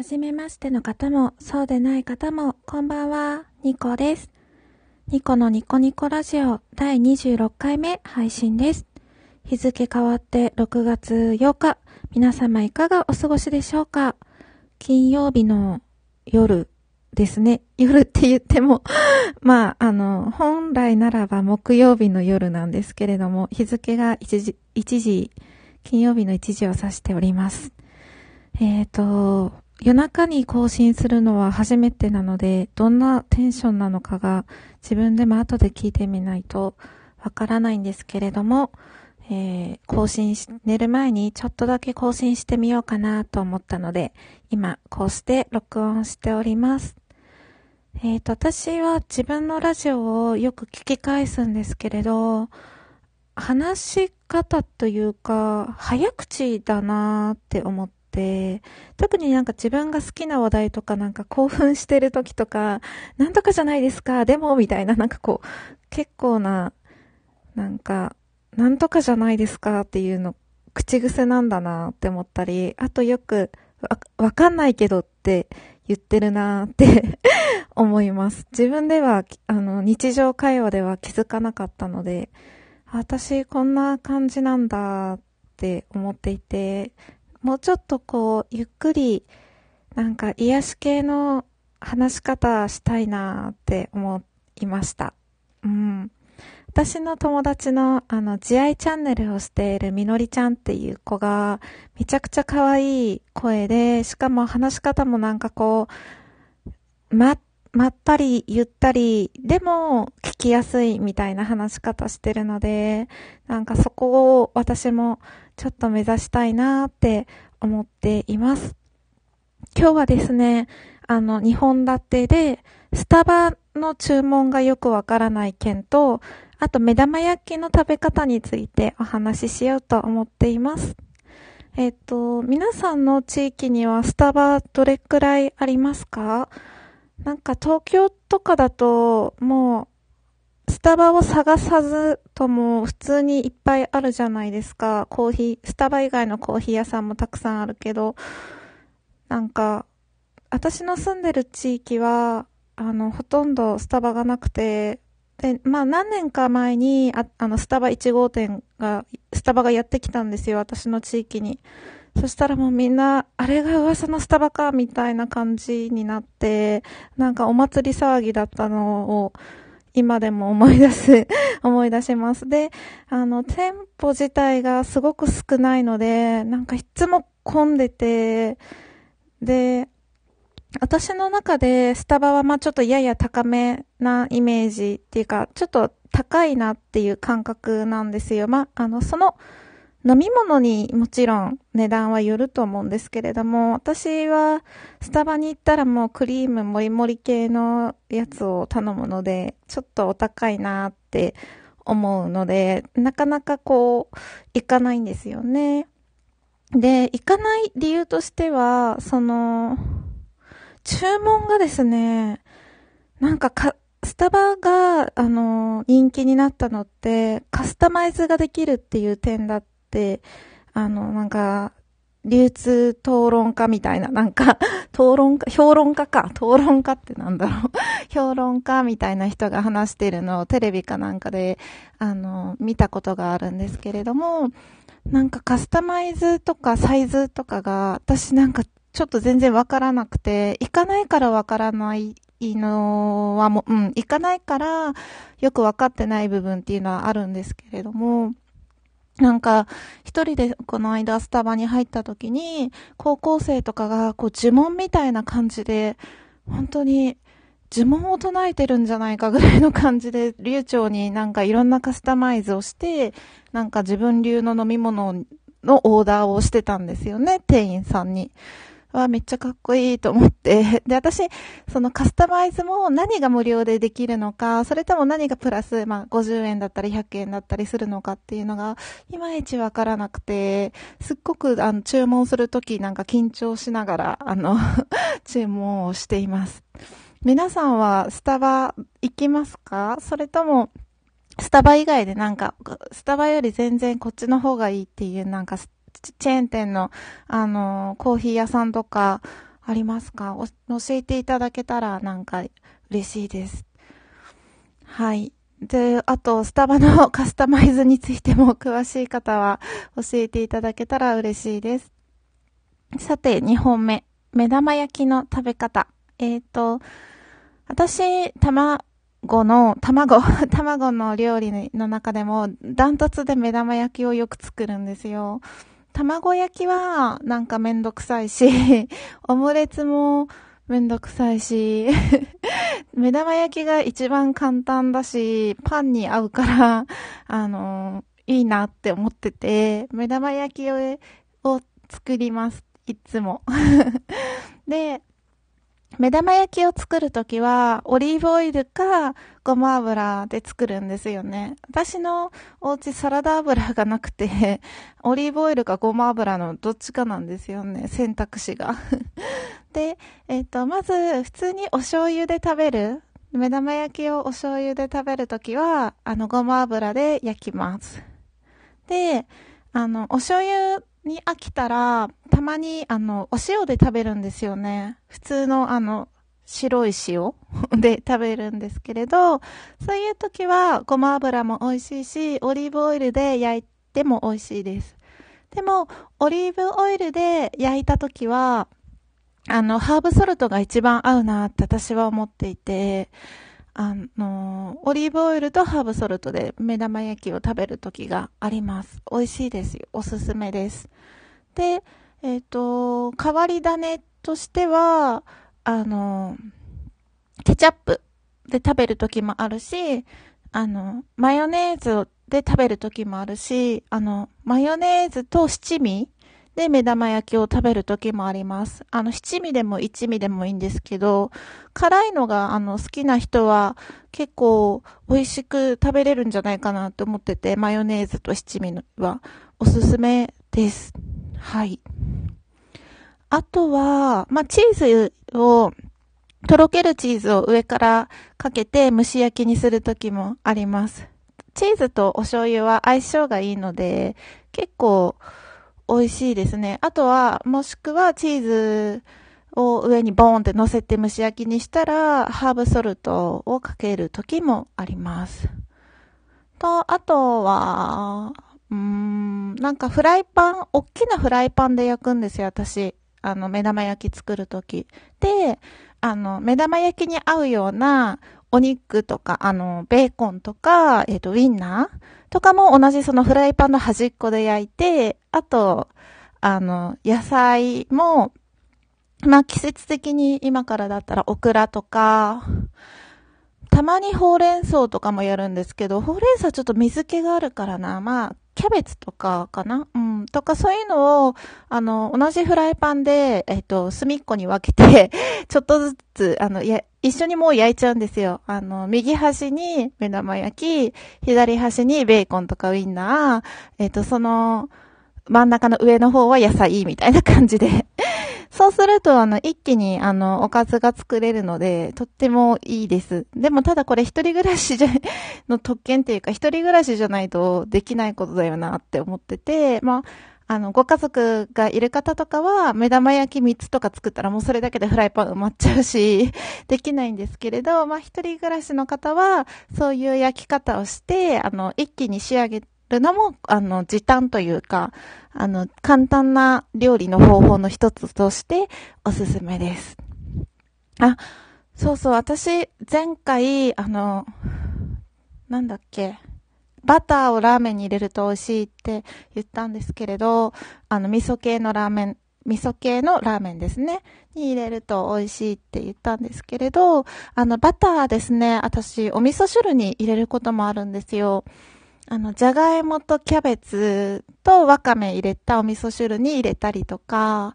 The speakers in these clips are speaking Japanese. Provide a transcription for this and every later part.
はじめましての方も、そうでない方も、こんばんは、ニコです。ニコのニコニコラジオ第26回目配信です。日付変わって6月8日、皆様いかがお過ごしでしょうか？金曜日の夜ですね。夜って言っても まあ、あの、本来ならば木曜日の夜なんですけれども、日付が1時、1時、金曜日の1時を指しております。えっ、ー、と、夜中に更新するのは初めてなので、どんなテンションなのかが自分でも後で聞いてみないとわからないんですけれども、えー、更新し、寝る前にちょっとだけ更新してみようかなと思ったので、今こうして録音しております。えっ、ー、と、私は自分のラジオをよく聞き返すんですけれど、話し方というか、早口だなーって思っ、て、特になんか自分が好きな話題とかなんか興奮してる時とか、なんとかじゃないですか、でも、みたいななんかこう、結構な、なんか、なんとかじゃないですかっていうの、口癖なんだなって思ったり、あとよく、わ、わかんないけどって言ってるなって 思います。自分では、あの、日常会話では気づかなかったので、私こんな感じなんだって思っていて、もうちょっとこう、ゆっくり、なんか癒し系の話し方したいなって思いました。うん。私の友達の、あの、慈愛チャンネルをしているみのりちゃんっていう子が、めちゃくちゃ可愛い声で、しかも話し方もなんかこう、ま、まったり、ゆったり、でも聞きやすいみたいな話し方してるので、なんかそこを私もちょっと目指したいなって思っています。今日はですね、あの、2本立てで、スタバの注文がよくわからない件と、あと目玉焼きの食べ方についてお話ししようと思っています。えっ、と、皆さんの地域にはスタバどれくらいありますか？なんか東京とかだともうスタバを探さずとも普通にいっぱいあるじゃないですか。コーヒー、スタバ以外のコーヒー屋さんもたくさんあるけど、なんか、私の住んでる地域は、あの、ほとんどスタバがなくて、で、まあ何年か前に、ああの、スタバ1号店が、スタバがやってきたんですよ、私の地域に。そしたらもうみんな、あれが噂のスタバか、みたいな感じになって、なんかお祭り騒ぎだったのを、今でも思い出す 思い出します。で、あの、店舗自体がすごく少ないので、なんかいつも混んでて、で、私の中でスタバはまあちょっとやや高めなイメージっていうか、ちょっと高いなっていう感覚なんですよ。まあ、あの、その、飲み物にもちろん値段はよると思うんですけれども、私はスタバに行ったらもうクリームもりもり系のやつを頼むので、ちょっとお高いなって思うので、なかなかこう、行かないんですよね。で、行かない理由としては、その、注文がですね、なんかか、スタバが、あの、人気になったのって、カスタマイズができるっていう点だっ、あの、なんか、流通討論家みたいな、なんか、討論家、評論家か。討論家ってなんだろう。評論家みたいな人が話してるのをテレビかなんかで、あの、見たことがあるんですけれども、なんかカスタマイズとかサイズとかが、私なんかちょっと全然わからなくて、行かないからわからないのはもう、うん、行かないからよくわかってない部分っていうのはあるんですけれども、なんか、一人でこの間スタバに入った時に、高校生とかがこう呪文みたいな感じで、本当に呪文を唱えてるんじゃないかぐらいの感じで、流暢になんかいろんなカスタマイズをして、なんか自分流の飲み物のオーダーをしてたんですよね、店員さんに。はめっちゃかっこいいと思って。で、私、そのカスタマイズも何が無料でできるのか、それとも何がプラス、まあ、50円だったり100円だったりするのかっていうのが、いまいちわからなくて、すっごく、あの、注文するときなんか緊張しながら、あの 注文をしています。皆さんはスタバ行きますか？それとも、スタバ以外でなんか、スタバより全然こっちの方がいいっていうなんかチェーン店の、あの、コーヒー屋さんとか、ありますか？教えていただけたらなんか嬉しいです。はい。で、あと、スタバの カスタマイズについても詳しい方は教えていただけたら嬉しいです。さて、2本目。目玉焼きの食べ方。えっ、ー、と、私、卵の、卵、卵の料理の中でも、ダントツで目玉焼きをよく作るんですよ。卵焼きは、なんかめんどくさいし、オムレツもめんどくさいし、目玉焼きが一番簡単だし、パンに合うから、あの、いいなって思ってて、目玉焼きを作ります。いつも。で、目玉焼きを作るときは、オリーブオイルかごま油で作るんですよね。私のお家サラダ油がなくて、オリーブオイルかごま油のどっちかなんですよね、選択肢が。で、えっ、ー、と、まず、普通にお醤油で食べる。目玉焼きをお醤油で食べるときは、あの、ごま油で焼きます。で、あの、お醤油に飽きたら、たまに、あの、お塩で食べるんですよね。普通の、あの、白い塩 で食べるんですけれど、そういう時は、ごま油も美味しいし、オリーブオイルで焼いても美味しいです。でも、オリーブオイルで焼いた時は、あの、ハーブソルトが一番合うなって私は思っていて、あの、オリーブオイルとハーブソルトで目玉焼きを食べる時があります。美味しいですよ。おすすめです。で、えっ、ー、と、変わり種としては、あの、ケチャップで食べる時もあるし、あの、マヨネーズで食べる時もあるし、あの、マヨネーズと七味で、目玉焼きを食べる時もあります。あの、七味でも一味でもいいんですけど、辛いのが、あの、好きな人は結構美味しく食べれるんじゃないかなと思ってて、マヨネーズと七味はおすすめです。はい。あとは、まあ、チーズを、とろけるチーズを上からかけて蒸し焼きにする時もあります。チーズとお醤油は相性がいいので、結構、美味しいですね。あとは、もしくはチーズを上にボーンって乗せて蒸し焼きにしたら、ハーブソルトをかける時もあります。と、あとは、うーん、なんかフライパン、大きなフライパンで焼くんですよ、私。あの、目玉焼き作るとき。で、あの、目玉焼きに合うようなお肉とか、あの、ベーコンとか、えっ、ー、と、ウィンナーとかも同じそのフライパンの端っこで焼いて、あと、あの、野菜も、まあ季節的に今からだったらオクラとか、たまにほうれん草とかもやるんですけど、ほうれん草ちょっと水気があるからな。まあ、キャベツとかかな？うん。とかそういうのを、あの、同じフライパンで、えっと、隅っこに分けて ちょっとずつ、あの、や、一緒にもう焼いちゃうんですよ。あの、右端に目玉焼き、左端にベーコンとかウインナー、えっと、その、真ん中の上の方は野菜みたいな感じで そうすると、あの、一気に、あの、おかずが作れるので、とってもいいです。でも、ただこれ一人暮らしじゃ、の特権っていうか、一人暮らしじゃないとできないことだよなって思ってて、まあ、あの、ご家族がいる方とかは、目玉焼き3つとか作ったらもうそれだけでフライパン埋まっちゃうし、できないんですけれど、まあ、一人暮らしの方は、そういう焼き方をして、あの、一気に仕上げるのも、あの、時短というか、あの、簡単な料理の方法の一つとしておすすめです。あ、そうそう、私、前回、あの、なんだっけ、バターをラーメンに入れると美味しいって言ったんですけれど、あの、味噌系のラーメン、味噌系のラーメンですね。に入れると美味しいって言ったんですけれど、あの、バターですね、私、お味噌汁に入れることもあるんですよ。あの、じゃがいもとキャベツとわかめ入れたお味噌汁に入れたりとか、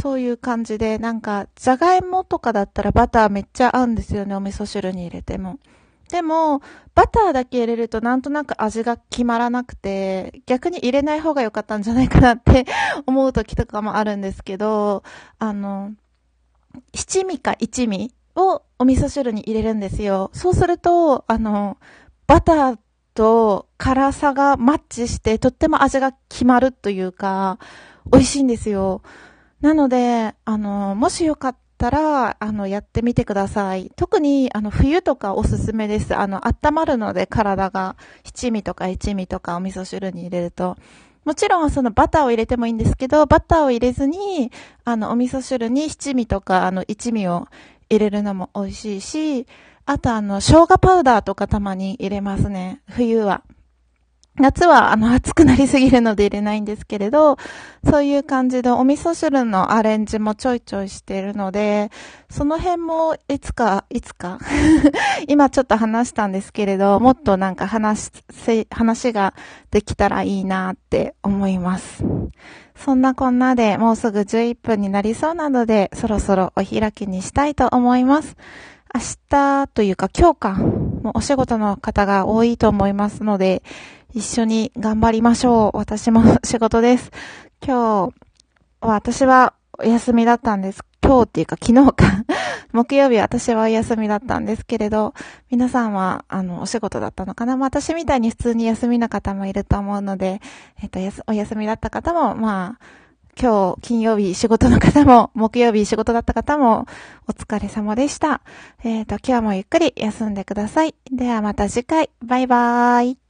そういう感じで、なんか、じゃがいもとかだったらバターめっちゃ合うんですよね、お味噌汁に入れても。でも、バターだけ入れるとなんとなく味が決まらなくて、逆に入れない方が良かったんじゃないかなって 思う時とかもあるんですけど、あの、七味か一味をお味噌汁に入れるんですよ。そうすると、あの、バターと辛さがマッチして、とっても味が決まるというか、美味しいんですよ。なので、あの、もしよかったら、あの、やってみてください。特に、あの、冬とかおすすめです。あの、温まるので体が、七味とか一味とかお味噌汁に入れると。もちろんそのバターを入れてもいいんですけど、バターを入れずに、あの、お味噌汁に七味とか、あの、一味を入れるのも美味しいし、あとあの、生姜パウダーとかたまに入れますね。冬は。夏は、あの、暑くなりすぎるので入れないんですけれど、そういう感じでお味噌汁のアレンジもちょいちょいしているので、その辺もいつか、いつか？今ちょっと話したんですけれど、もっとなんか話、話ができたらいいなって思います。そんなこんなでもうすぐ11分になりそうなので、そろそろお開きにしたいと思います。明日というか今日か、もうお仕事の方が多いと思いますので、一緒に頑張りましょう。私も仕事です。今日私はお休みだったんです。今日っていうか昨日か 木曜日私はお休みだったんですけれど、皆さんは、あの、お仕事だったのかな、まあ、私みたいに普通に休みな方もいると思うので、えっ、と、お休みだった方も、まあ、今日金曜日仕事の方も、木曜日仕事だった方も、お疲れ様でした。えっ、ー、と、今日もゆっくり休んでください。ではまた次回。バイバーイ。